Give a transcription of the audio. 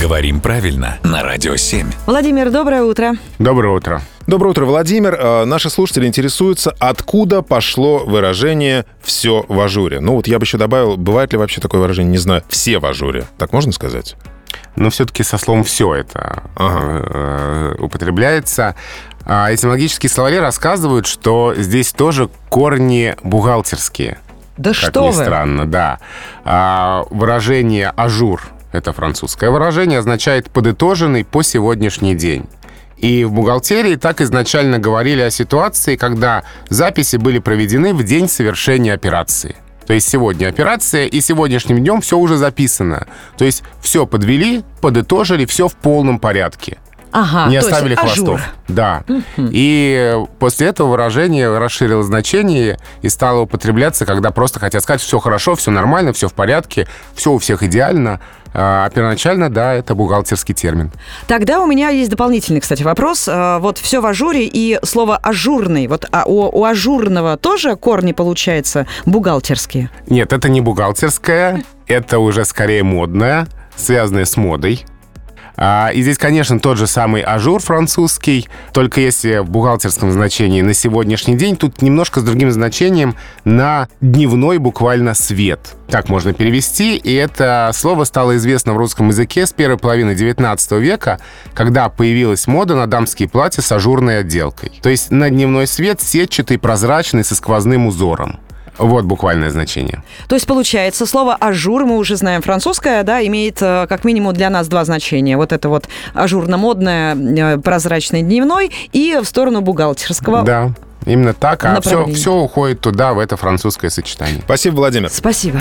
Говорим правильно на Радио 7. Владимир, доброе утро. Доброе утро. Доброе утро, Владимир. Э, Наши слушатели интересуются, откуда пошло выражение «все в ажуре». Ну вот я бы еще добавил, бывает ли вообще такое выражение, не знаю, «все в ажуре». Так можно сказать? Но все-таки со словом «все» это э, употребляется. А Этимологические словари рассказывают, что здесь тоже корни бухгалтерские. Да Как что ни вы. странно, да. А, выражение «ажур» — это французское выражение, означает «подытоженный по сегодняшний день». И в бухгалтерии так изначально говорили о ситуации, когда записи были проведены в день совершения операции. То есть сегодня операция, и сегодняшним днем все уже записано. То есть все подвели, подытожили, все в полном порядке. Ага, не то есть оставили ажур. хвостов. Да. И после этого выражение расширило значение и стало употребляться, когда просто хотят сказать, все хорошо, все нормально, все в порядке, все у всех идеально. А первоначально, да, это бухгалтерский термин. Тогда у меня есть дополнительный, кстати, вопрос. Э, Вот все в ажуре и слово ажурный. Вот а у, у ажурного тоже корни, получается, бухгалтерские? Нет, это не бухгалтерская, это уже скорее модная, связанная с модой. А, и здесь, конечно, тот же самый ажур французский, только если в бухгалтерском значении на сегодняшний день, тут немножко с другим значением на дневной буквально свет. Так можно перевести, и это слово стало известно в русском языке с первой половины 19 века, когда появилась мода на дамские платья с ажурной отделкой. То есть на дневной свет сетчатый, прозрачный, со сквозным узором. Вот буквальное значение. То есть, получается, слово ажур, мы уже знаем французское, да, имеет э, как минимум для нас два значения. Вот это вот ажурно-модное, э, прозрачный дневной и в сторону бухгалтерского. Да, именно так. А все, все уходит туда, в это французское сочетание. Спасибо, Владимир. Спасибо.